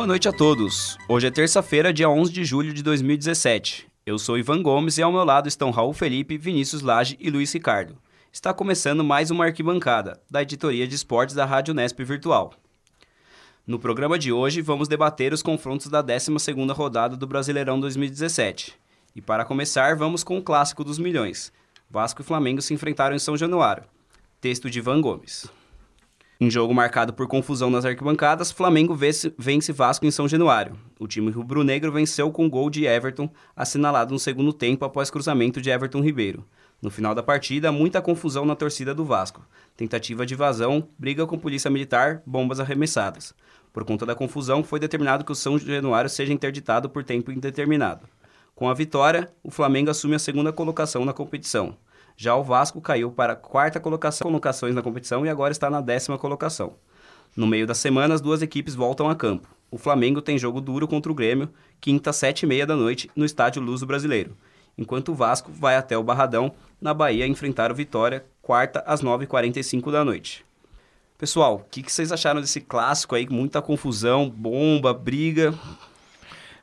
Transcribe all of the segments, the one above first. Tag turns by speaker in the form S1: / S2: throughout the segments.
S1: Boa noite a todos. Hoje é terça-feira, dia 11 de julho de 2017. Eu sou Ivan Gomes e ao meu lado estão Raul Felipe, Vinícius Lage e Luiz Ricardo. Está começando mais uma arquibancada da editoria de esportes da Rádio Nesp Virtual. No programa de hoje, vamos debater os confrontos da 12ª rodada do Brasileirão 2017. E para começar, vamos com o clássico dos milhões. Vasco e Flamengo se enfrentaram em São Januário. Texto de Ivan Gomes. Em jogo marcado por confusão nas arquibancadas, Flamengo vence Vasco em São Januário. O time rubro-negro venceu com gol de Everton, assinalado no segundo tempo após cruzamento de Everton Ribeiro. No final da partida, muita confusão na torcida do Vasco. Tentativa de invasão, briga com polícia militar, bombas arremessadas. Por conta da confusão, foi determinado que o São Januário seja interditado por tempo indeterminado. Com a vitória, o Flamengo assume a segunda colocação na competição. Já o Vasco caiu para a quarta colocação colocações na competição e agora está na décima colocação. No meio da semana, as duas equipes voltam a campo. O Flamengo tem jogo duro contra o Grêmio, quinta, sete e meia da noite, no estádio Luso Brasileiro. Enquanto o Vasco vai até o Barradão, na Bahia, enfrentar o Vitória, quarta, às 9h45 da noite. Pessoal, o que, que vocês acharam desse clássico aí? Muita confusão, bomba, briga.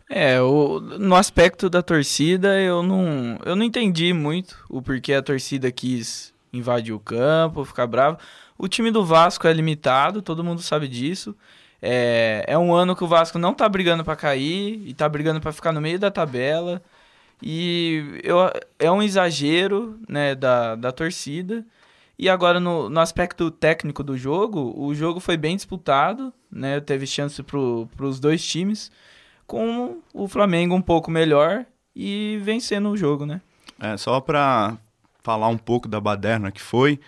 S2: É, o, no aspecto da torcida, eu não, eu não entendi muito o porquê a torcida quis invadir o campo, ficar bravo. O time do Vasco é limitado, todo mundo sabe disso. É, é um ano que o Vasco não tá brigando para cair e tá brigando para ficar no meio da tabela. E eu, é um exagero né, da, da torcida. E agora, no, no aspecto técnico do jogo, o jogo foi bem disputado, né? Teve chance para os dois times com o Flamengo um pouco melhor e vencendo o jogo, né?
S3: É, só para falar um pouco da baderna que foi,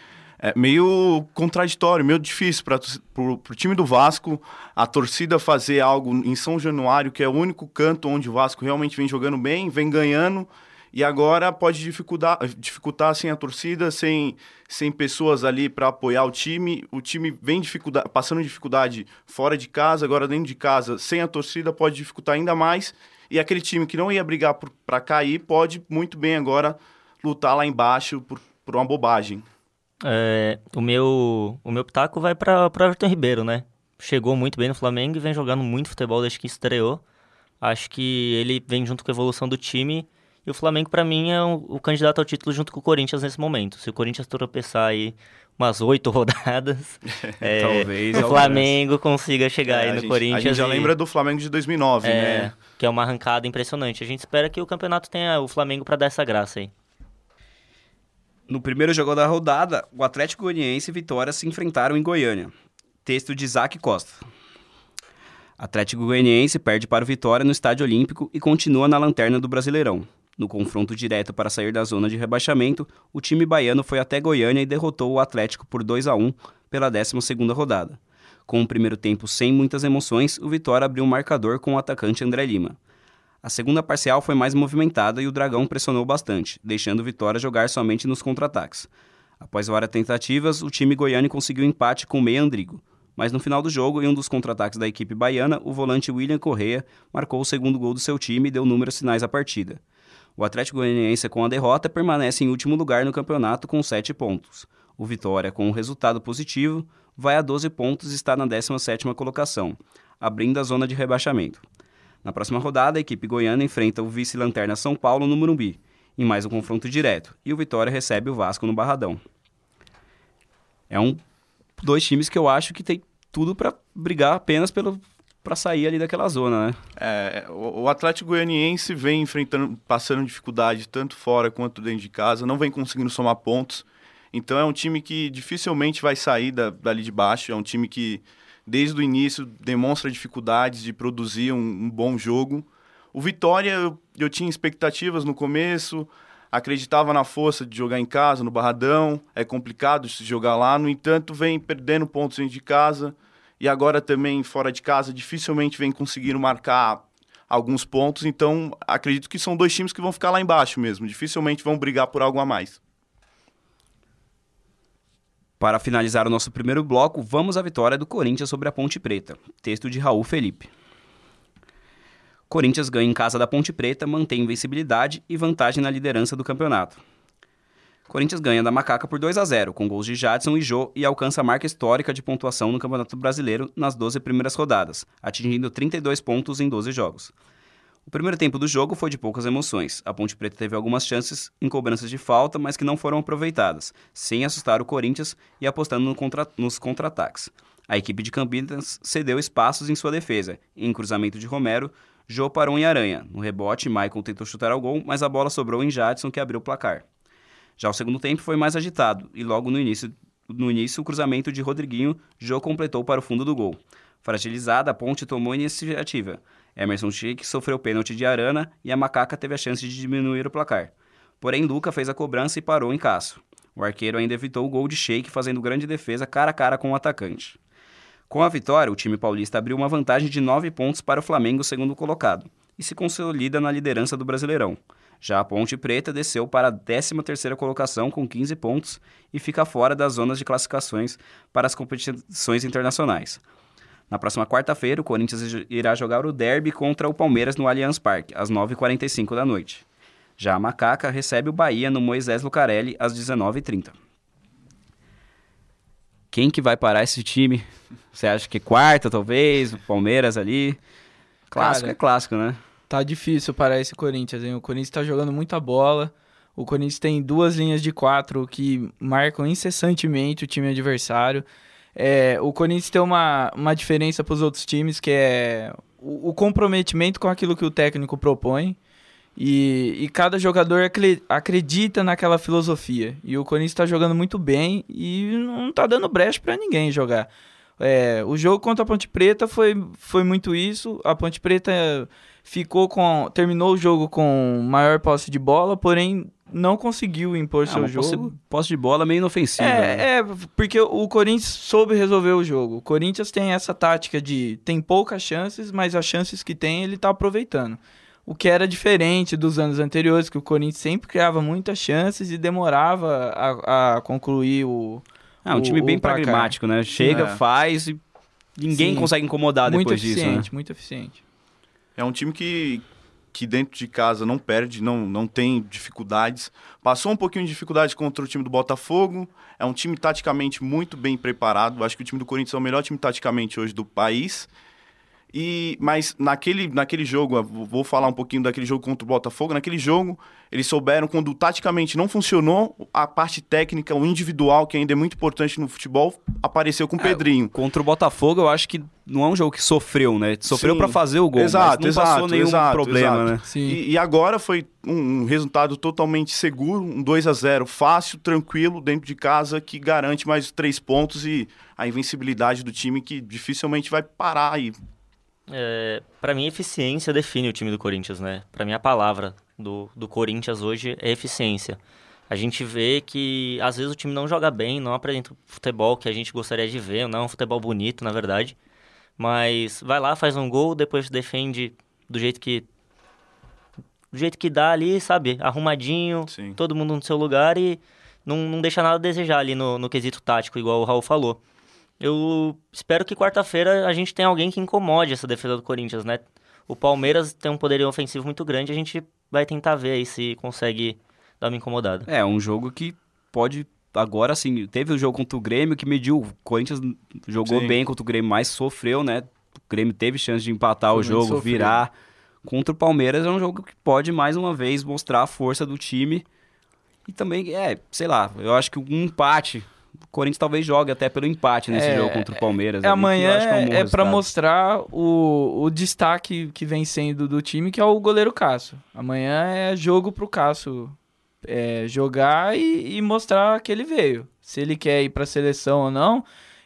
S3: é meio contraditório, meio difícil para o time do Vasco, a torcida fazer algo em São Januário, que é o único canto onde o Vasco realmente vem jogando bem, vem ganhando, e agora pode dificultar, dificultar sem a torcida, sem, sem pessoas ali para apoiar o time. O time vem dificuldade, passando dificuldade fora de casa, agora dentro de casa, sem a torcida, pode dificultar ainda mais. E aquele time que não ia brigar para cair pode muito bem agora lutar lá embaixo por, por uma bobagem.
S4: É, o meu o meu pitaco vai para o Everton Ribeiro, né? Chegou muito bem no Flamengo e vem jogando muito futebol desde que estreou. Acho que ele vem junto com a evolução do time e o Flamengo, para mim, é o, o, candidato ao título junto com o Corinthians nesse momento. Se o Corinthians tropeçar aí umas oito rodadas, é, Talvez o Flamengo consiga chegar é, aí no
S3: gente,
S4: Corinthians. A
S3: gente já e... lembra do Flamengo de 2009, é, né?
S4: Que é uma arrancada impressionante. A gente espera que o campeonato tenha o Flamengo para dar essa graça aí.
S1: No primeiro jogo da rodada, o Atlético Goianiense e Vitória se enfrentaram em Goiânia. Texto de Isaac Costa. Atlético Goianiense perde para o Vitória no Estádio Olímpico e continua na lanterna do Brasileirão. No confronto direto para sair da zona de rebaixamento, o time baiano foi até Goiânia e derrotou o Atlético por 2 a 1 pela 12ª rodada. Com o primeiro tempo sem muitas emoções, o Vitória abriu o um marcador com o atacante André Lima. A segunda parcial foi mais movimentada e o Dragão pressionou bastante, deixando o Vitória jogar somente nos contra-ataques. Após várias tentativas, o time goiano conseguiu empate com o Meia Andrigo. Mas no final do jogo, em um dos contra-ataques da equipe baiana, o volante William Correa marcou o segundo gol do seu time e deu números finais à partida. O Atlético Goianiense, com a derrota, permanece em último lugar no campeonato com 7 pontos. O Vitória, com um resultado positivo, vai a 12 pontos e está na 17ª colocação, abrindo a zona de rebaixamento. Na próxima rodada, a equipe goiana enfrenta o vice-lanterna São Paulo no Morumbi, em mais um confronto direto, e o Vitória recebe o Vasco no Barradão. É um dois times que eu acho que tem tudo para brigar apenas pelo para sair ali daquela zona, né?
S3: É, o, Atlético Goianiense vem enfrentando, passando dificuldade tanto fora quanto dentro de casa, não vem conseguindo somar pontos. Então é um time que dificilmente vai sair da, dali de baixo. É um time que desde o início demonstra dificuldades de produzir um, um bom jogo. O Vitória eu, eu tinha expectativas no começo, acreditava na força de jogar em casa, no Barradão. É complicado se jogar lá. No entanto, vem perdendo pontos dentro de casa e agora também fora de casa dificilmente vem conseguindo marcar alguns pontos, então acredito que são dois times que vão ficar lá embaixo mesmo, dificilmente vão brigar por algo a mais.
S1: Para finalizar o nosso primeiro bloco, vamos à vitória do Corinthians sobre a Ponte Preta. Texto de Raul Felipe. Corinthians ganha em casa da Ponte Preta, mantém invencibilidade e vantagem na liderança do campeonato. Corinthians ganha da Macaca por 2 a 0 com gols de Jadson e Jô e alcança a marca histórica de pontuação no Campeonato Brasileiro nas 12 primeiras rodadas, atingindo 32 pontos em 12 jogos. O primeiro tempo do jogo foi de poucas emoções. A Ponte Preta teve algumas chances em cobranças de falta, mas que não foram aproveitadas, sem assustar o Corinthians e apostando no contra nos contra-ataques. A equipe de Campinas cedeu espaços em sua defesa. Em cruzamento de Romero, Jô parou em Aranha. No rebote, Michael tentou chutar ao gol, mas a bola sobrou em Jadson, que abriu o placar. Já o segundo tempo foi mais agitado, e logo no início, no início o cruzamento de Rodriguinho, Jô completou para o fundo do gol. Fragilizada, a Ponte tomou iniciativa. Emerson Chique sofreu pênalti de Arana e a Macaca teve a chance de diminuir o placar. Porém, Luca fez a cobrança e parou em Cássio. O arqueiro ainda evitou o gol de Sheik, fazendo grande defesa cara a cara com o atacante. Com a vitória, o time paulista abriu uma vantagem de 9 pontos para o Flamengo, segundo colocado, e se consolida na liderança do Brasileirão. Já a Ponte Preta desceu para a 13ª colocação com 15 pontos e fica fora das zonas de classificações para as competições internacionais. Na próxima quarta-feira, o Corinthians irá jogar o derby contra o Palmeiras no Allianz Parque, às 9h45 da noite. Já a Macaca recebe o Bahia no Moisés Lucarelli, às 19h30. Quem que vai parar esse time? Você acha que quarta, talvez? O Palmeiras ali? Clássico Cara, é clássico, né?
S2: Tá difícil parar esse Corinthians, hein? O Corinthians tá jogando muita bola. O Corinthians tem duas linhas de quatro que marcam incessantemente o time adversário. É, o Corinthians tem uma, uma diferença para os outros times, que é o, o, comprometimento com aquilo que o técnico propõe. E, e cada jogador acredita naquela filosofia. E o Corinthians está jogando muito bem e não está dando brecha para ninguém jogar. É, o jogo contra a Ponte Preta foi, foi muito isso. A Ponte Preta ficou com. terminou o jogo com maior posse de bola, porém não conseguiu impor ah, seu jogo.
S1: Posse de bola meio inofensiva. É,
S2: né? é, porque o Corinthians soube resolver o jogo. O Corinthians tem essa tática de tem poucas chances, mas as chances que tem ele tá aproveitando. O que era diferente dos anos anteriores, que o Corinthians sempre criava muitas chances e demorava a, a concluir o,
S1: ah, um time bem pragmático, né? Chega, é. faz e ninguém Sim. consegue incomodar
S2: muito
S1: depois disso, né?
S2: Muito eficiente.
S3: É um time que, que dentro de casa não perde, não, não tem dificuldades. Passou um pouquinho de dificuldade contra o time do Botafogo. É um time taticamente muito bem preparado. Acho que o time do Corinthians é o melhor time taticamente hoje do país. E, mas naquele, naquele jogo, vou falar um pouquinho daquele jogo contra o Botafogo. Naquele jogo, eles souberam quando taticamente não funcionou, a parte técnica, o individual, que ainda é muito importante no futebol, apareceu com o é, Pedrinho.
S1: Contra o Botafogo, eu acho que não é um jogo que sofreu, né? Sofreu para fazer o gol,
S3: exato,
S1: mas não
S3: exato,
S1: passou nenhum
S3: exato,
S1: problema,
S3: exato.
S1: né?
S3: Sim. E, e, agora foi um, um, resultado totalmente seguro, um 2 a 0 fácil, tranquilo, dentro de casa, que garante mais três pontos e a invencibilidade do time que dificilmente vai parar aí.
S4: É, para mim, eficiência define o time do Corinthians, né? Para mim, a palavra do, do Corinthians hoje é eficiência. A gente vê que às vezes o time não joga bem, não apresenta o futebol que a gente gostaria de ver, não é um futebol bonito, na verdade. Mas vai lá, faz um gol, depois defende do jeito que do jeito que dá ali, sabe? Arrumadinho, Sim. todo mundo no seu lugar e não, não deixa nada a desejar ali no, no quesito tático, igual o Raul falou. Eu espero que quarta-feira a gente tenha alguém que incomode essa defesa do Corinthians, né? O Palmeiras tem um poderio ofensivo muito grande, a gente vai tentar ver aí se consegue dar uma incomodada.
S1: É, um jogo que pode agora sim, teve o jogo contra o Grêmio que mediu, o Corinthians jogou sim. bem contra o Grêmio, mas sofreu, né? O Grêmio teve chance de empatar Foi o jogo, virar. Contra o Palmeiras é um jogo que pode mais uma vez mostrar a força do time. E também, é, sei lá, eu acho que um empate o Corinthians talvez jogue até pelo empate nesse é, jogo contra o Palmeiras.
S2: É, ali, amanhã é, um é para mostrar o, o destaque que vem sendo do time, que é o goleiro Cássio. Amanhã é jogo pro Cássio é, jogar e, e, mostrar que ele veio. Se ele quer ir para a seleção ou não,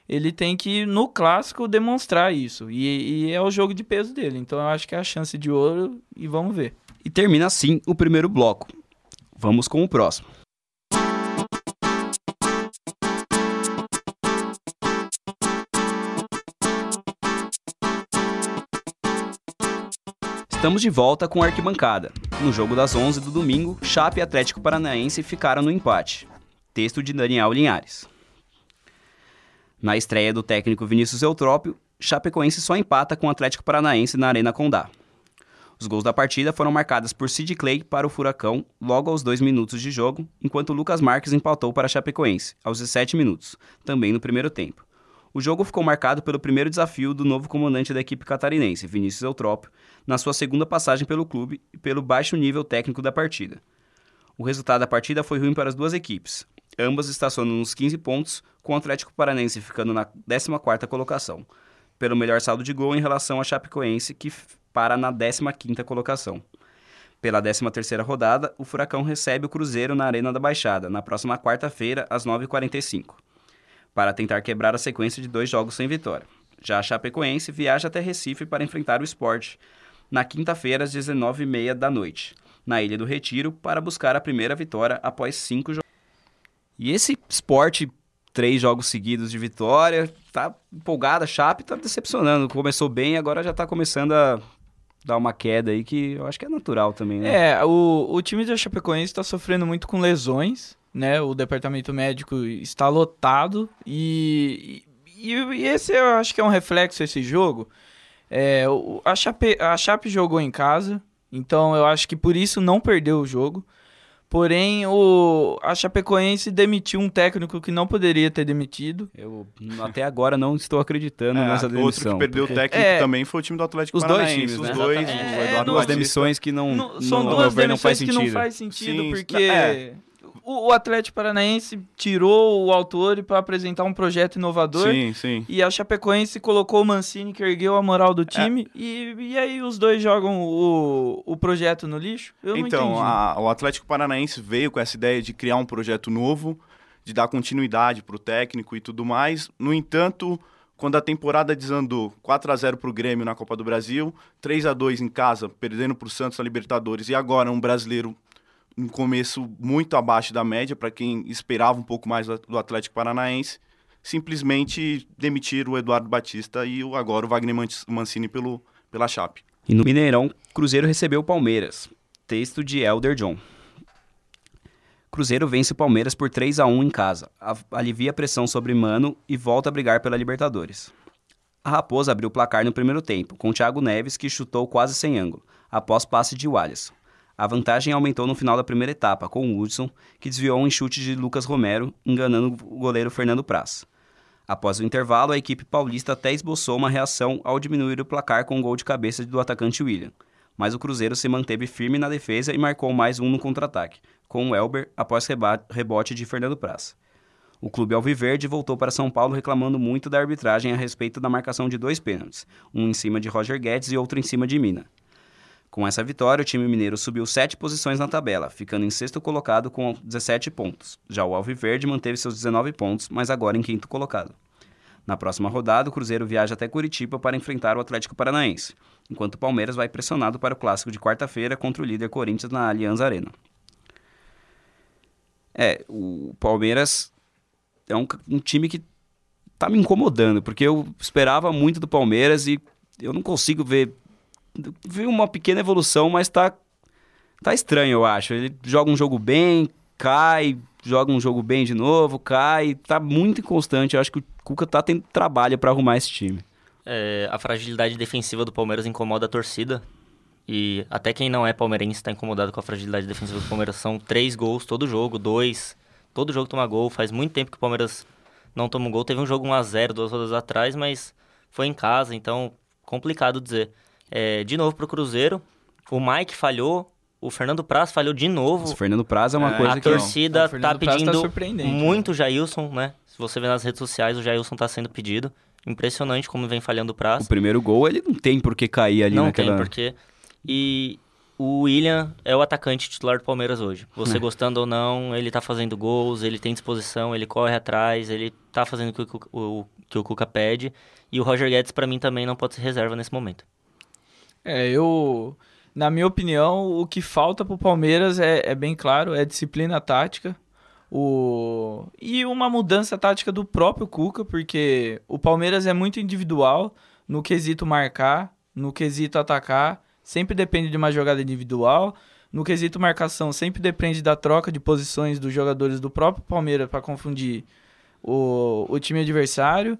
S2: ele tem que, no clássico, demonstrar isso. E, e é o jogo de peso dele. Então eu acho que é a chance de ouro e vamos ver.
S1: E termina assim o primeiro bloco. Vamos com o próximo. Estamos de volta com a arquibancada. No jogo das 11 do domingo, Chape e Atlético Paranaense ficaram no empate. Texto de Daniel Linhares. Na estreia do técnico Vinícius Eutrópio, Chapecoense só empata com o Atlético Paranaense na Arena Condá. Os gols da partida foram marcados por Sid Clay para o Furacão logo aos dois minutos de jogo, enquanto Lucas Marques empatou para Chapecoense aos 17 minutos, também no primeiro tempo. O jogo ficou marcado pelo primeiro desafio do novo comandante da equipe catarinense, Vinícius Eutrópio, na sua segunda passagem pelo clube e pelo baixo nível técnico da partida. O resultado da partida foi ruim para as duas equipes. Ambas estacionam nos 15 pontos, com o Atlético Paranense ficando na 14ª colocação, pelo melhor saldo de gol em relação à Chapecoense, que para na 15ª colocação. Pela 13ª rodada, o Furacão recebe o Cruzeiro na Arena da Baixada, na próxima quarta-feira, às 9h45, para tentar quebrar a sequência de dois jogos sem vitória. Já a Chapecoense viaja até Recife para enfrentar o Sport na quinta-feira, às 19h30 da noite, na Ilha do Retiro, para buscar a primeira vitória após cinco jogos. E esse Sport três jogos seguidos de vitória. Tá empolgada, a Chape tá decepcionando. Começou bem, agora já tá começando a dar uma queda aí que eu acho que é natural também, né?
S2: É, o, o time da Chapecoense está sofrendo muito com lesões, né? O departamento médico está lotado e, e, e esse eu acho que é um reflexo desse jogo. É, a, Chape, a Chape jogou em casa, então eu acho que por isso não perdeu o jogo. Porém, o, a Chapecoense demitiu um técnico que não poderia ter demitido.
S1: Eu até agora não estou acreditando
S3: É,
S1: nessa demissão.
S3: outro que perdeu
S1: porque
S3: o técnico
S2: É.
S3: também foi o time do Atlético
S1: Os dois
S3: Paranaense.
S1: times,
S3: Os
S1: né?
S3: dois,
S2: É,
S3: Eduardo
S1: Duas demissões que não,
S2: Não- são duas
S1: ver, não
S2: demissões
S1: faz
S2: que
S1: sentido.
S2: não faz sentido,
S3: Sim,
S2: porque
S3: é.
S2: O, o Atlético Paranaense tirou o autor para apresentar um projeto inovador.
S3: Sim, sim.
S2: E a Chapecoense colocou o Mancini, que ergueu a moral do time, e, e aí os dois jogam o, o projeto no lixo? Eu não
S3: então,
S2: entendi.
S3: a- o Atlético Paranaense veio com essa ideia de criar um projeto novo, de dar continuidade para o técnico e tudo mais. No entanto, quando a temporada desandou 4 a 0 para o Grêmio na Copa do Brasil, 3 a 2 em casa, perdendo para o Santos na Libertadores, e agora um brasileiro um começo muito abaixo da média, para quem esperava um pouco mais do Atlético Paranaense, simplesmente demitiram o Eduardo Batista e o, agora o Wagner Man- Mancini pelo, pela Chape.
S1: E no Mineirão, Cruzeiro recebeu o Palmeiras. Texto de Elder John. Cruzeiro vence o Palmeiras por 3 a 1 em casa, alivia a pressão sobre Mano e volta a brigar pela Libertadores. A Raposa abriu o placar no primeiro tempo, com Thiago Neves que chutou quase sem ângulo, após passe de Wallace. A vantagem aumentou no final da primeira etapa, com o Hudson, que desviou um chute de Lucas Romero, enganando o goleiro Fernando Praz. Após o intervalo, a equipe paulista até esboçou uma reação ao diminuir o placar com um gol de cabeça do atacante William. Mas o Cruzeiro se manteve firme na defesa e marcou mais um no contra-ataque, com o Elber após rebote de Fernando Praz. O clube alviverde voltou para São Paulo reclamando muito da arbitragem a respeito da marcação de dois pênaltis, um em cima de Roger Guedes e outro em cima de Mina. Com essa vitória, o time mineiro subiu sete posições na tabela, ficando em sexto colocado com 17 pontos. Já o Alviverde manteve seus 19 pontos, mas agora em quinto colocado. Na próxima rodada, o Cruzeiro viaja até Curitiba para enfrentar o Atlético Paranaense, enquanto o Palmeiras vai pressionado para o clássico de quarta-feira contra o líder Corinthians na Allianz Arena. É, o Palmeiras é um, um time que tá me incomodando, porque eu esperava muito do Palmeiras e eu não consigo ver. Vi uma pequena evolução, mas tá, tá estranho, eu acho. Ele joga um jogo bem, cai, joga um jogo bem de novo, cai, tá muito inconstante. Eu acho que o Cuca tá tendo trabalho para arrumar esse time.
S4: É, a fragilidade defensiva do Palmeiras incomoda a torcida. E até quem não é palmeirense está incomodado com a fragilidade defensiva do Palmeiras. São três gols todo jogo, dois. Todo jogo toma gol. Faz muito tempo que o Palmeiras não toma um gol. Teve um jogo 1x0 duas rodas atrás, mas foi em casa, então complicado dizer. É, de novo pro Cruzeiro. O Mike falhou. O Fernando Praz falhou de novo.
S1: O Fernando Praz é uma
S3: É,
S1: coisa
S4: a
S1: que. não.
S4: torcida
S2: O Fernando
S4: tá
S2: Praz tá
S4: pedindo
S2: surpreendente,
S4: muito o Jailson, né? Se você ver nas redes sociais, o Jailson tá sendo pedido. Impressionante como vem falhando o Praz.
S1: O primeiro gol, ele não tem por que cair ali
S4: Não
S1: naquela...
S4: tem porquê. E o William é o atacante titular do Palmeiras hoje. Você
S1: É.
S4: gostando ou não, ele tá fazendo gols, ele tem disposição, ele corre atrás, ele tá fazendo o que o, Cuca- o, que o Cuca pede. E o Roger Guedes, pra mim, também não pode ser reserva nesse momento.
S2: É, eu. Na minha opinião, o que falta pro Palmeiras é, é bem claro, é disciplina tática. O... E uma mudança tática do próprio Cuca, porque o Palmeiras é muito individual no quesito marcar, no quesito atacar, sempre depende de uma jogada individual. No quesito marcação, sempre depende da troca de posições dos jogadores do próprio Palmeiras para confundir o, o time adversário.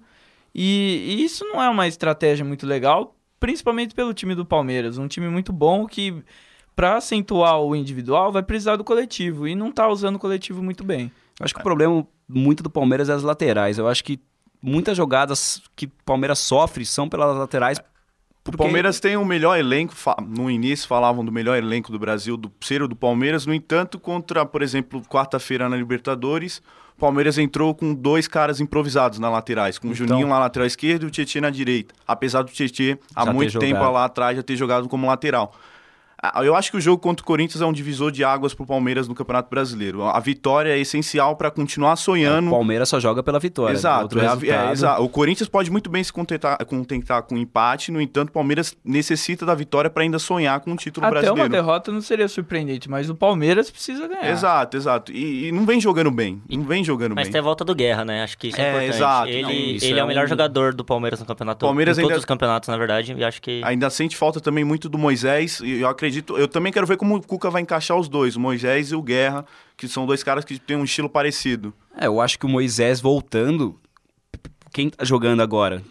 S2: E, e isso não é uma estratégia muito legal, principalmente pelo time do Palmeiras. Um time muito bom que, para acentuar o individual, vai precisar do coletivo. E não tá usando o coletivo muito bem.
S1: Eu acho que o problema muito do Palmeiras é as laterais. Eu acho que muitas jogadas que o Palmeiras sofre são pelas laterais.
S3: O Palmeiras tem o melhor elenco, no início falavam do melhor elenco do Brasil, do ser do Palmeiras, no entanto, contra, por exemplo, quarta-feira na Libertadores, o Palmeiras entrou com dois caras improvisados na laterais, com o então, Juninho na lateral esquerda e o Tietchan na direita. Apesar do Tietchan, há muito tempo lá atrás, já ter jogado como lateral. Ah, eu acho que o jogo contra o Corinthians é um divisor de águas para o Palmeiras no Campeonato Brasileiro. A vitória é essencial para continuar sonhando.
S1: É, o Palmeiras só joga pela vitória.
S3: Exato, é, é, exato. O Corinthians pode muito bem se contentar, contentar com empate, no entanto, o Palmeiras necessita da vitória para ainda sonhar com o título
S2: Até
S3: brasileiro.
S2: Até uma derrota não seria surpreendente, mas o Palmeiras precisa ganhar.
S3: Exato, exato. E, e não vem jogando bem. Não vem jogando
S4: mas
S3: bem.
S4: Mas tem a volta do Guerra, né? Acho que isso é,
S3: é
S4: importante.
S3: Exato.
S4: Ele,
S3: não,
S4: ele é, é, o melhor um... jogador do Palmeiras no campeonato.
S3: Palmeiras
S4: em
S3: ainda...
S4: todos os campeonatos, na verdade. E acho que.
S3: Ainda sente falta também muito do Moisés. E eu acredito. Eu também quero ver como o Cuca vai encaixar os dois, o Moisés e o Guerra, que são dois caras que têm um estilo parecido.
S1: É, eu acho que o Moisés voltando, quem tá jogando agora?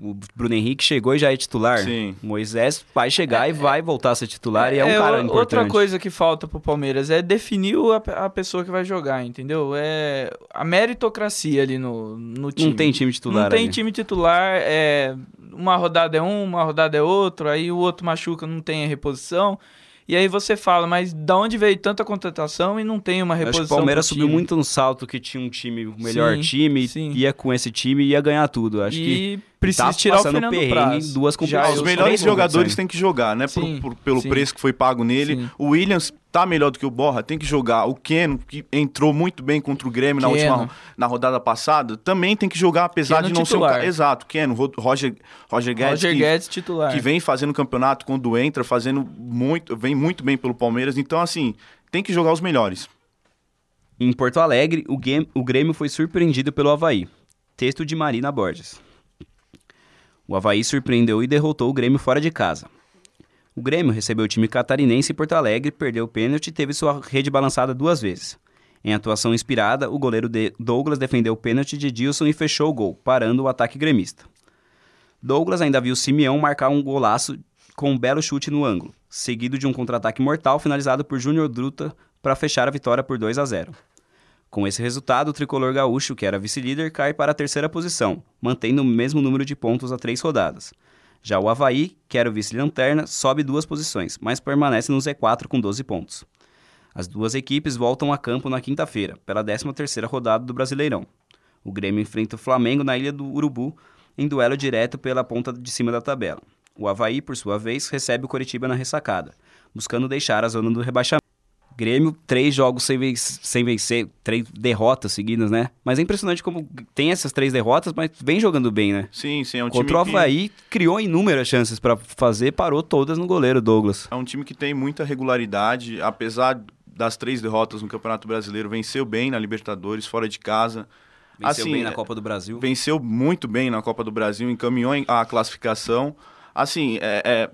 S1: O Bruno Henrique chegou e já é titular.
S3: Sim.
S1: O Moisés vai chegar é, e vai voltar a ser titular é, e é um é, cara importante.
S2: Outra coisa que falta pro Palmeiras é definir a, a, pessoa que vai jogar, entendeu? É a meritocracia ali no, no time.
S1: Não tem time titular
S2: Não tem
S1: ali.
S2: time titular, é uma rodada é um, uma rodada é outro, aí o outro machuca, não tem a reposição. E aí você fala, mas da onde veio tanta contratação e não tem uma reposição?
S1: Acho que o Palmeiras subiu muito no salto que tinha um time, o melhor sim, time, sim. ia com esse time e ia ganhar tudo. Acho e...
S2: que precisa tá tirar o Fernando Praz.
S1: duas
S3: competições. Os melhores jogadores têm que jogar, né? Sim, por, por, pelo sim. preço que foi pago nele. Sim. O Williams tá melhor do que o Borra, tem que jogar. O Keno, que entrou muito bem contra o Grêmio na última na rodada passada, também tem que jogar, apesar Keno de não titular. ser um Exato, Keno, Roger, Roger Guedes.
S2: Roger
S3: que,
S2: Guedes titular.
S3: Que vem fazendo campeonato quando entra, fazendo muito, vem muito bem pelo Palmeiras. Então, assim, tem que jogar os melhores.
S1: Em Porto Alegre, o, game, o Grêmio foi surpreendido pelo Havaí. Texto de Marina Borges. O Havaí surpreendeu e derrotou o Grêmio fora de casa. O Grêmio recebeu o time catarinense em Porto Alegre, perdeu o pênalti e teve sua rede balançada duas vezes. Em atuação inspirada, o goleiro Douglas defendeu o pênalti de Dilson e fechou o gol, parando o ataque gremista. Douglas ainda viu Simeão marcar um golaço com um belo chute no ângulo, seguido de um contra-ataque mortal finalizado por Júnior Druta para fechar a vitória por 2 a 0. Com esse resultado, o tricolor gaúcho, que era vice-líder, cai para a terceira posição, mantendo o mesmo número de pontos a três rodadas. Já o Havaí, que era o vice-lanterna, sobe duas posições, mas permanece no Z4 com 12 pontos. As duas equipes voltam a campo na quinta-feira, pela 13ª rodada do Brasileirão. O Grêmio enfrenta o Flamengo na Ilha do Urubu, em duelo direto pela ponta de cima da tabela. O Havaí, por sua vez, recebe o Coritiba na ressacada, buscando deixar a zona do rebaixamento. Grêmio, três jogos sem, vencer, sem vencer, três derrotas seguidas, né? Mas é impressionante como tem essas três derrotas, mas vem jogando bem, né?
S3: Sim, sim. É um
S1: Contra
S3: time
S1: o Havaí, que... criou inúmeras chances para fazer, parou todas no goleiro Douglas.
S3: É um time que tem muita regularidade, apesar das três derrotas no Campeonato Brasileiro, venceu bem na Libertadores, fora de casa.
S1: Venceu assim, bem na Copa do Brasil.
S3: Venceu muito bem na Copa do Brasil, encaminhou a classificação. Assim, é, é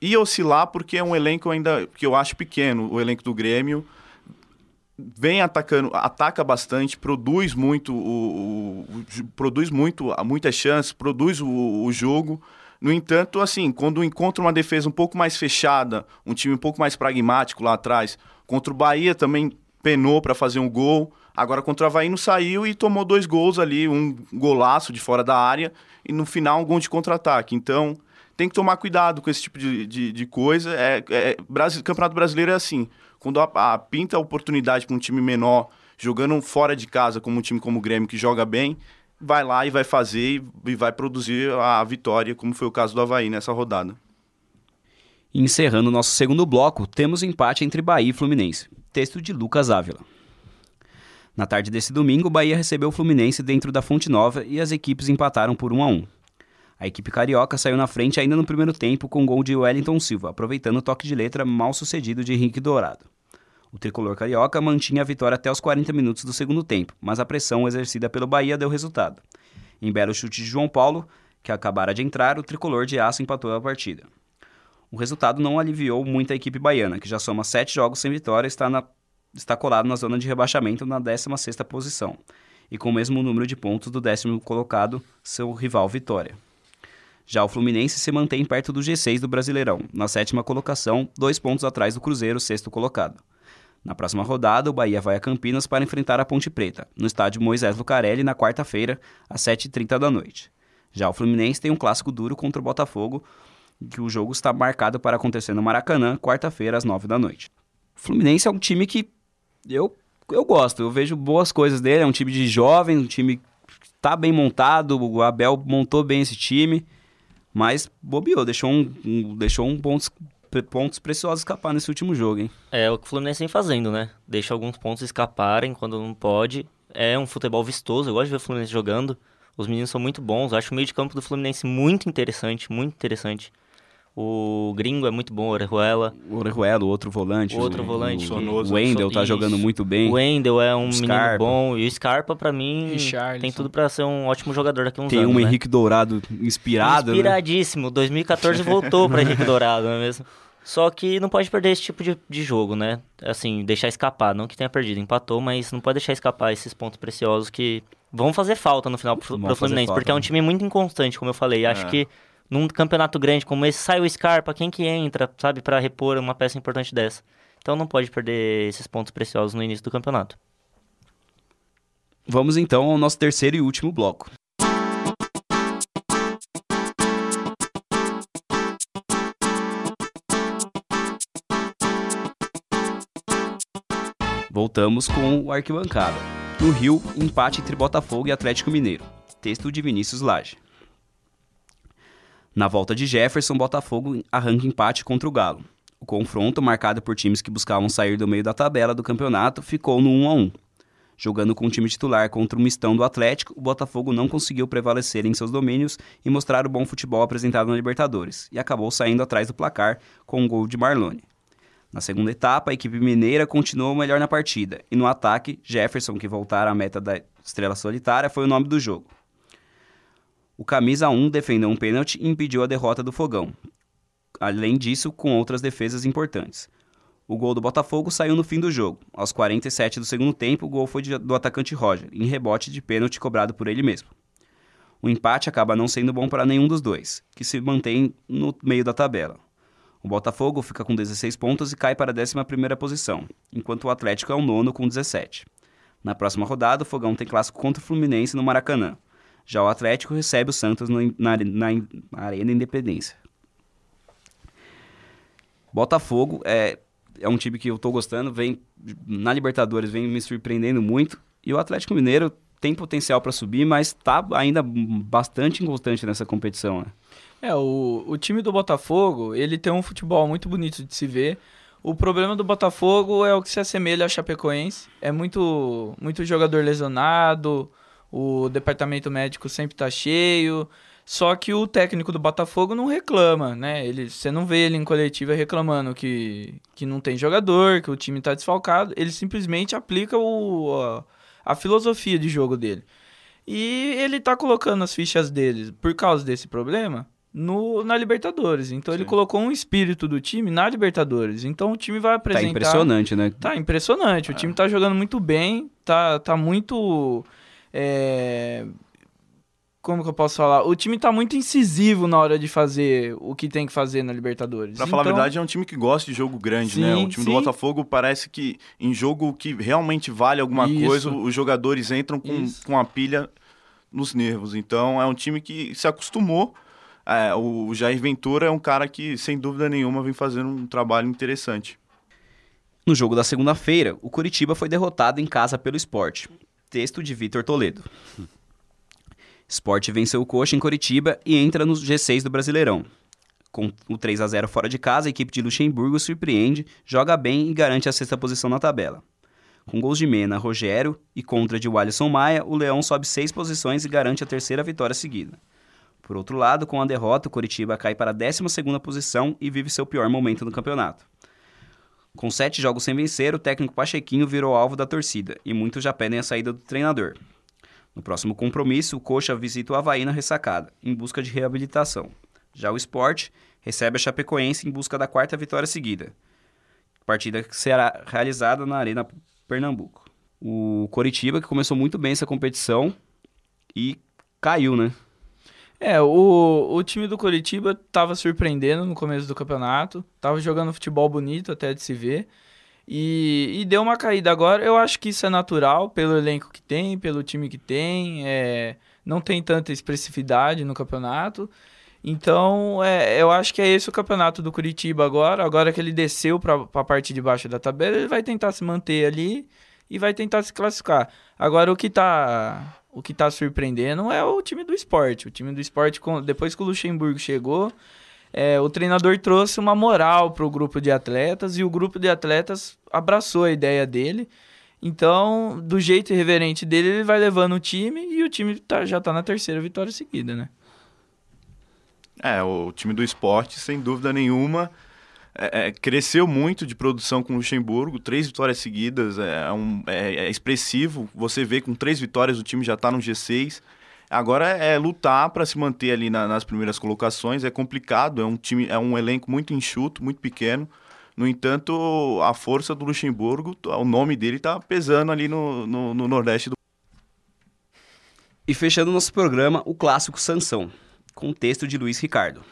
S3: ia oscilar porque é um elenco ainda que eu acho pequeno, o elenco do Grêmio vem atacando, ataca bastante, produz muito, o, o, produz muito, muitas chances, produz o, o, jogo. No entanto, assim, quando encontra uma defesa um pouco mais fechada, um time um pouco mais pragmático lá atrás, contra o Bahia também penou para fazer um gol. Agora contra o Havaí não saiu e tomou dois gols ali, um golaço de fora da área e no final um gol de contra-ataque. Então, tem que tomar cuidado com esse tipo de, de, de coisa. É, é, Brasil, Campeonato Brasileiro é assim. Quando a, a pinta a oportunidade para um time menor, jogando fora de casa, como um time como o Grêmio, que joga bem, vai lá e vai fazer e, vai produzir a, a vitória, como foi o caso do Havaí nessa rodada.
S1: Encerrando nosso segundo bloco, temos empate entre Bahia e Fluminense. Texto de Lucas Ávila. Na tarde desse domingo, o Bahia recebeu o Fluminense dentro da Fonte Nova e as equipes empataram por 1 a 1. A equipe carioca saiu na frente ainda no primeiro tempo com gol de Wellington Silva, aproveitando o toque de letra mal sucedido de Henrique Dourado. O tricolor carioca mantinha a vitória até os 40 minutos do segundo tempo, mas a pressão exercida pelo Bahia deu resultado. Em belo chute de João Paulo, que acabara de entrar, o tricolor de aço empatou a partida. O resultado não aliviou muito a equipe baiana, que já soma sete jogos sem vitória e está, na, está colado na zona de rebaixamento na 16ª posição, e com o mesmo número de pontos do décimo colocado, seu rival Vitória. Já o Fluminense se mantém perto do G6 do Brasileirão, na sétima colocação, dois pontos atrás do Cruzeiro, sexto colocado. Na próxima rodada, o Bahia vai a Campinas para enfrentar a Ponte Preta, no estádio Moisés Lucarelli, na quarta-feira, às 7h30 da noite. Já o Fluminense tem um clássico duro contra o Botafogo, que o jogo está marcado para acontecer no Maracanã, quarta-feira, às 9 da noite. O Fluminense é um time que eu, eu gosto, eu vejo boas coisas dele, é um time de jovens, um time que está bem montado, o Abel montou bem esse time, mas bobeou, deixou um, um deixou um pontos, pontos preciosos escapar nesse último jogo, hein?
S4: É o que o Fluminense vem fazendo, né? Deixa alguns pontos escaparem quando não pode. É um futebol vistoso, eu gosto de ver o Fluminense jogando. Os meninos são muito bons, acho o meio de campo do Fluminense muito interessante, muito interessante. O gringo é muito bom, o Orejuela.
S1: O Orejuela, o outro volante.
S4: O outro volante.
S1: O,
S3: Sonoso.
S1: o Wendel tá
S4: Isso.
S1: jogando muito bem.
S4: O Wendel é um
S1: O
S4: menino
S1: Scarpa.
S4: bom. E o Scarpa, pra mim, tem tudo pra ser um ótimo jogador daqui a uns
S1: Tem
S4: anos,
S1: um
S4: né?
S1: Henrique Dourado inspirado, né?
S4: Inspiradíssimo. 2014 voltou pra Henrique Dourado, não é mesmo? Só que não pode perder esse tipo de, de jogo, né? Assim, deixar escapar. Não que tenha perdido, empatou, mas não pode deixar escapar esses pontos preciosos que vão fazer falta no final pro, pro Fluminense.
S1: falta,
S4: porque é um
S1: né?
S4: time muito inconstante, como eu falei. Acho
S3: É.
S4: que num campeonato grande como esse, sai o Scarpa, quem que entra, sabe, pra repor uma peça importante dessa? Então não pode perder esses pontos preciosos no início do campeonato.
S1: Vamos então ao nosso terceiro e último bloco. Voltamos com o arquibancada. No Rio, empate entre Botafogo e Atlético Mineiro. Texto de Vinícius Lage. Na volta de Jefferson, Botafogo arranca empate contra o Galo. O confronto, marcado por times que buscavam sair do meio da tabela do campeonato, ficou no 1 a 1. Jogando com o time titular contra o mistão do Atlético, o Botafogo não conseguiu prevalecer em seus domínios e mostrar o bom futebol apresentado na Libertadores, e acabou saindo atrás do placar com um gol de Marlone. Na segunda etapa, a equipe mineira continuou melhor na partida, e no ataque, Jefferson, que voltara à meta da estrela solitária, foi o nome do jogo. O camisa 1 defendeu um pênalti e impediu a derrota do Fogão. Além disso, com outras defesas importantes. O gol do Botafogo saiu no fim do jogo. Aos 47 do segundo tempo, o gol foi do atacante Roger, em rebote de pênalti cobrado por ele mesmo. O empate acaba não sendo bom para nenhum dos dois, que se mantém no meio da tabela. O Botafogo fica com 16 pontos e cai para a 11ª posição, enquanto o Atlético é o nono com 17. Na próxima rodada, o Fogão tem clássico contra o Fluminense no Maracanã. Já o Atlético recebe o Santos no- na, na- na Arena Independência. Botafogo é, é um time que eu tô gostando, vem na Libertadores, vem me surpreendendo muito. E o Atlético Mineiro tem potencial para subir, mas tá ainda bastante inconstante nessa competição. Né?
S2: É, o, o time do Botafogo, ele tem um futebol muito bonito de se ver. O problema do Botafogo é o que se assemelha a Chapecoense. É muito, muito jogador lesionado, o departamento médico sempre tá cheio. Só que o técnico do Botafogo não reclama, né? Ele, você não vê ele em coletiva reclamando que, que não tem jogador, que o time tá desfalcado. Ele simplesmente aplica o, a, a filosofia de jogo dele. E ele tá colocando as fichas dele, por causa desse problema, no, na Libertadores. Então ele
S3: Sim.
S2: colocou um espírito do time na Libertadores. Então o time vai
S1: Tá
S2: apresentar.
S1: impressionante, né?
S2: Tá impressionante. O time tá jogando muito bem, tá, tá muito. É, Como que eu posso falar? O time tá muito incisivo na hora de fazer o que tem que fazer na Libertadores.
S3: Pra falar a
S2: Então,
S3: verdade, é um time que gosta de jogo grande,
S2: Sim,
S3: né? O time
S2: sim.
S3: do Botafogo parece que em jogo que realmente vale alguma
S2: Isso.
S3: coisa, os jogadores entram com,
S2: Isso.
S3: com a pilha nos nervos. Então é um time que se acostumou. É, o Jair Ventura é um cara que, sem dúvida nenhuma, vem fazendo um trabalho interessante.
S1: No jogo da segunda-feira, o Curitiba foi derrotado em casa pelo Sport. Texto de Vitor Toledo. Sport venceu o Coxa em Curitiba e entra no G6 do Brasileirão. Com o 3 a 0 fora de casa, a equipe de Luxemburgo surpreende, joga bem e garante a sexta posição na tabela. Com gols de Mena, Rogério e contra de Alisson Maia, o Leão sobe seis posições e garante a terceira vitória seguida. Por outro lado, com a derrota, o Curitiba cai para a 12ª posição e vive seu pior momento no campeonato. Com sete jogos sem vencer, o técnico Pachequinho virou alvo da torcida e muitos já pedem a saída do treinador. No próximo compromisso, o Coxa visita o Havaí na ressacada, em busca de reabilitação. Já o Sport recebe a Chapecoense em busca da quarta vitória seguida. Partida que será realizada na Arena Pernambuco. O Coritiba, que começou muito bem essa competição e caiu, né?
S2: É, o, o time do Curitiba tava surpreendendo no começo do campeonato, tava jogando futebol bonito até de se ver, e, e deu uma caída agora. Eu acho que isso é natural, pelo elenco que tem, pelo time que tem, é, não tem tanta expressividade no campeonato. Então, é, eu acho que é esse o campeonato do Curitiba agora. Agora que ele desceu para a parte de baixo da tabela, ele vai tentar se manter ali e vai tentar se classificar. Agora, o que está o que tá surpreendendo é o time do esporte. O time do esporte, depois que o Luxemburgo chegou, é, o treinador trouxe uma moral para o grupo de atletas e o grupo de atletas abraçou a ideia dele. Então, do jeito irreverente dele, ele vai levando o time e o time tá, já está na terceira vitória seguida, né?
S3: É, o time do esporte, sem dúvida nenhuma, é, é, cresceu muito de produção com o Luxemburgo, três vitórias seguidas, é, um, é, é expressivo. Você vê com três vitórias o time já está no G6. Agora é lutar para se manter ali na, nas primeiras colocações. É complicado, é um time, é um elenco muito enxuto, muito pequeno. No entanto, a força do Luxemburgo, o nome dele está pesando ali no, no, no Nordeste do.
S1: E fechando nosso programa, o clássico Sansão, com texto de Luiz Ricardo.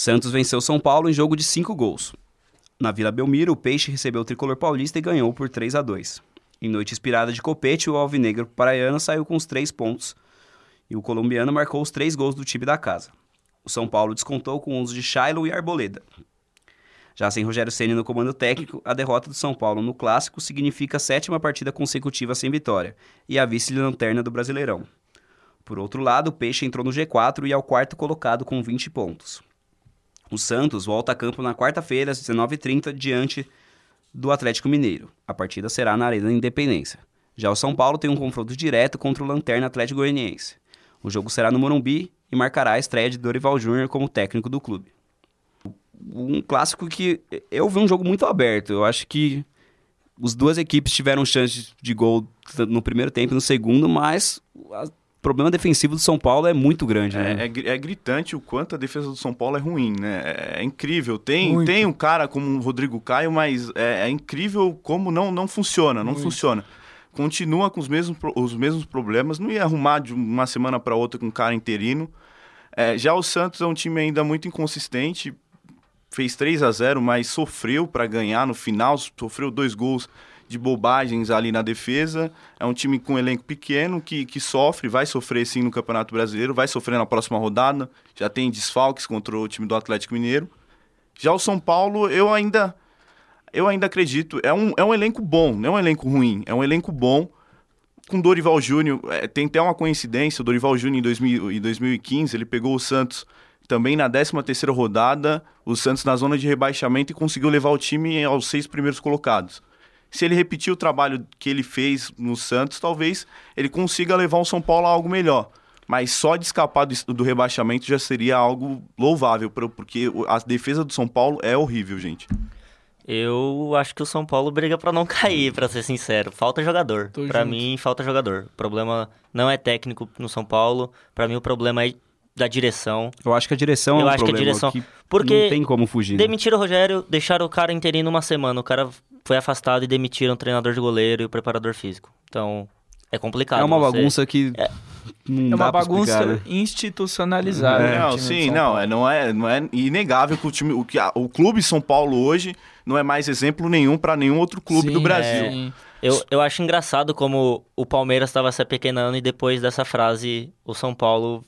S1: Santos venceu São Paulo em jogo de 5 gols. Na Vila Belmiro, o Peixe recebeu o tricolor paulista e ganhou por 3 a 2. Em noite inspirada de copete, o alvinegro paraiano saiu com os três pontos e o colombiano marcou os três gols do time da casa. O São Paulo descontou com o uso de Shiloh e Arboleda. Já sem Rogério Ceni no comando técnico, a derrota do São Paulo no clássico significa a sétima partida consecutiva sem vitória e a vice-lanterna do Brasileirão. Por outro lado, o Peixe entrou no G4 e é o quarto colocado com 20 pontos. O Santos volta a campo na quarta-feira, às 19h30, diante do Atlético Mineiro. A partida será na Arena Independência. Já o São Paulo tem um confronto direto contra o Lanterna Atlético Goianiense. O jogo será no Morumbi e marcará a estreia de Dorival Júnior como técnico do clube. Um clássico que eu vi um jogo muito aberto. Eu acho que as duas equipes tiveram chance de gol no primeiro tempo e no segundo, mas o problema defensivo do São Paulo é muito grande,
S3: é,
S1: né?
S3: É, é, gritante o quanto a defesa do São Paulo é ruim, né? É, é incrível. Tem, tem um cara como o Rodrigo Caio, mas é, é, incrível como não, não funciona, não muito. funciona. Continua com os mesmos, os mesmos problemas, não ia arrumar de uma semana para outra com um cara interino. É, já o Santos é um time ainda muito inconsistente, fez 3 a 0 mas sofreu para ganhar no final, sofreu dois gols de bobagens ali na defesa. É um time com um elenco pequeno que, que sofre, vai sofrer sim no Campeonato Brasileiro, vai sofrer na próxima rodada. Já tem desfalques contra o time do Atlético Mineiro. Já o São Paulo, eu ainda eu ainda acredito, é um, é um elenco bom, não é um elenco ruim, é um elenco bom. Com Dorival Júnior, é, tem até uma coincidência, o Dorival Júnior em, 2000, em 2015, ele pegou o Santos também na 13ª rodada, o Santos na zona de rebaixamento e conseguiu levar o time aos seis primeiros colocados se ele repetir o trabalho que ele fez no Santos, talvez ele consiga levar o São Paulo a algo melhor. Mas só de escapar do, do rebaixamento já seria algo louvável, porque a defesa do São Paulo é horrível, gente.
S4: Eu acho que o São Paulo briga para não cair, para ser sincero. Falta jogador. Para mim, falta jogador. O problema não é técnico no São Paulo. Para mim, o problema é da direção.
S1: Eu acho que a direção
S4: eu
S1: é um
S4: acho
S1: problema
S4: que a direção,
S1: que
S4: porque
S1: não tem como fugir. Né?
S4: Demitiram o Rogério, deixaram o cara interino uma semana. O cara foi afastado e demitiram o treinador de goleiro e o preparador físico. Então, é complicado.
S1: É uma
S4: você...
S1: bagunça que.
S2: É, é uma bagunça explicar, né? institucionalizada.
S3: É, não, sim, não, é, não, é, não é inegável que o time, o, que o clube São Paulo hoje não é mais exemplo nenhum para nenhum outro clube
S2: sim,
S3: do Brasil.
S2: É.
S4: Eu, eu acho engraçado como o Palmeiras estava se apequenando e depois dessa frase o São Paulo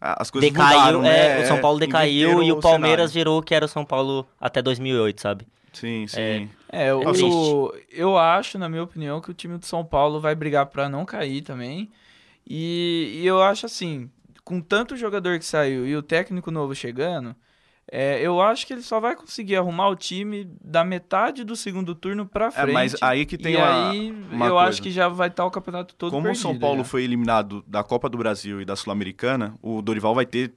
S3: as coisas
S4: decaiu,
S3: mudaram,
S4: é,
S3: né?
S4: o São Paulo decaiu e o Palmeiras
S3: cenário.
S4: virou o que era o São Paulo até 2008, sabe?
S3: Sim, sim.
S2: É, o,
S4: triste.
S2: eu acho, na minha opinião, que o time do São Paulo vai brigar para não cair também. E, e eu acho assim, com tanto jogador que saiu e o técnico novo chegando, é, eu acho que ele só vai conseguir arrumar o time da metade do segundo turno pra frente.
S3: É, mas aí que tem
S2: e
S3: uma,
S2: aí
S3: uma
S2: eu
S3: coisa.
S2: acho que já vai estar o campeonato todo
S3: Como o São Paulo
S2: já.
S3: foi eliminado da Copa do Brasil e da Sul-Americana, o Dorival vai ter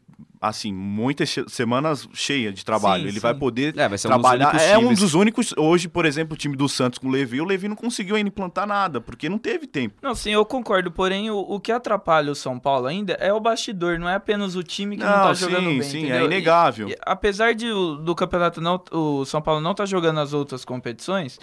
S3: assim muitas semanas cheias de trabalho.
S2: Sim,
S3: Ele
S2: sim.
S3: vai poder
S1: É, vai ser um dos
S3: trabalhar.
S1: únicos
S3: é um dos únicos. Hoje, por exemplo, o time do Santos com o Levi, o Levi não conseguiu ainda implantar nada, porque não teve tempo.
S2: Não, sim, eu concordo. Porém, o, o que atrapalha o São Paulo ainda é o bastidor, não é apenas o time que não, tá
S3: sim,
S2: jogando bem.
S3: sim,
S2: entendeu?
S3: é inegável.
S2: E- e apesar de do campeonato não, o São Paulo não tá jogando as outras competições,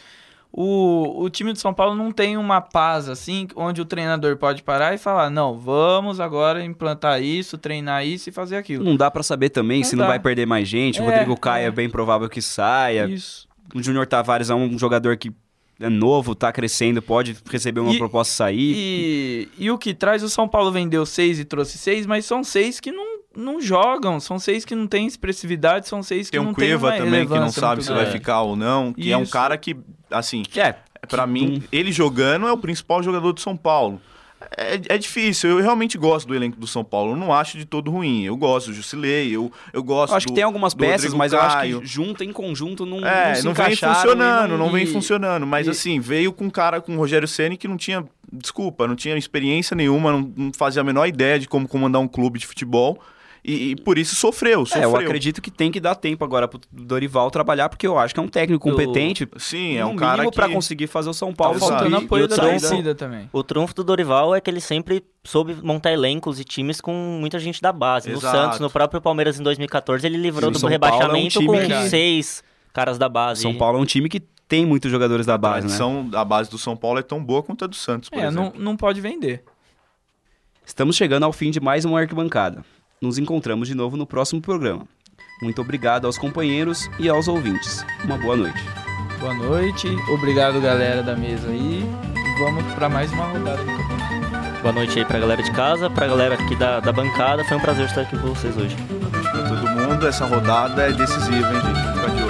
S2: o, o time de São Paulo não tem uma paz assim, onde o treinador pode parar e falar: não, vamos agora implantar isso, treinar isso e fazer aquilo.
S1: Não dá pra saber também
S2: Não
S1: se não
S2: dá.
S1: vai perder mais gente. O
S2: É,
S1: Rodrigo Caio é.
S2: é.
S1: bem provável que saia.
S2: Isso.
S1: O Júnior Tavares é um jogador que é novo, tá crescendo, pode receber uma
S2: E-
S1: proposta sair.
S2: E, e o que traz, o São Paulo vendeu seis e trouxe seis, mas são seis que não, não jogam, são seis que não têm expressividade, são seis que
S3: Tem
S2: não
S3: um
S2: têm
S3: Cueva
S2: uma
S3: também que não sabe se vai ficar ou não, que é um
S2: Isso.
S3: cara que, assim,
S1: Que é,
S3: Pra mim, ele jogando é o principal jogador do São Paulo. É, é difícil, eu realmente gosto do elenco do São Paulo, eu não acho de todo ruim. Eu gosto do Jusilei, eu, eu gosto
S1: eu acho que
S3: do-
S1: tem algumas peças, mas eu acho
S3: Caio.
S1: que junto em conjunto não,
S3: É,
S1: não se
S3: não vem funcionando,
S1: e
S3: não vem
S1: e-
S3: funcionando. Mas
S1: e-
S3: assim, veio com um cara com o Rogério Ceni que não tinha, desculpa, não tinha experiência nenhuma, não, não fazia a menor ideia de como comandar um clube de futebol. E, e por isso sofreu,
S1: É,
S3: sofreu.
S1: eu acredito que tem que dar tempo agora pro Dorival trabalhar, porque eu acho que é um técnico
S4: Eu-
S1: competente.
S3: Sim, é
S1: no
S3: um cara que...
S1: pra conseguir fazer o São Paulo
S3: Tá
S2: Faltando apoio da torcida também.
S4: O trunfo do Dorival é que ele sempre soube montar elencos e times com muita gente da base. No
S3: Exato.
S4: Santos, no próprio Palmeiras em 2014, ele livrou
S1: Sim,
S4: do
S1: São Paulo é um
S4: rebaixamento
S1: time
S4: com
S2: que-
S4: seis caras da base.
S1: São Paulo é um time que tem muitos jogadores da
S3: A
S1: base, né?
S3: tradição, a base do São Paulo é tão boa quanto a do Santos, por
S2: É, não,
S3: exemplo.
S2: não pode vender.
S1: Estamos chegando ao fim de mais uma arquibancada. Nos encontramos de novo no próximo programa. Muito obrigado aos companheiros e aos ouvintes. Uma boa noite.
S2: Boa noite, obrigado galera da mesa aí. E vamos pra mais uma rodada do campeonato.
S4: Boa noite aí pra galera de casa, pra galera aqui da, da bancada. Foi um prazer estar aqui com vocês hoje.
S3: Pra todo mundo, essa rodada é decisiva, hein, gente? Fica de olho.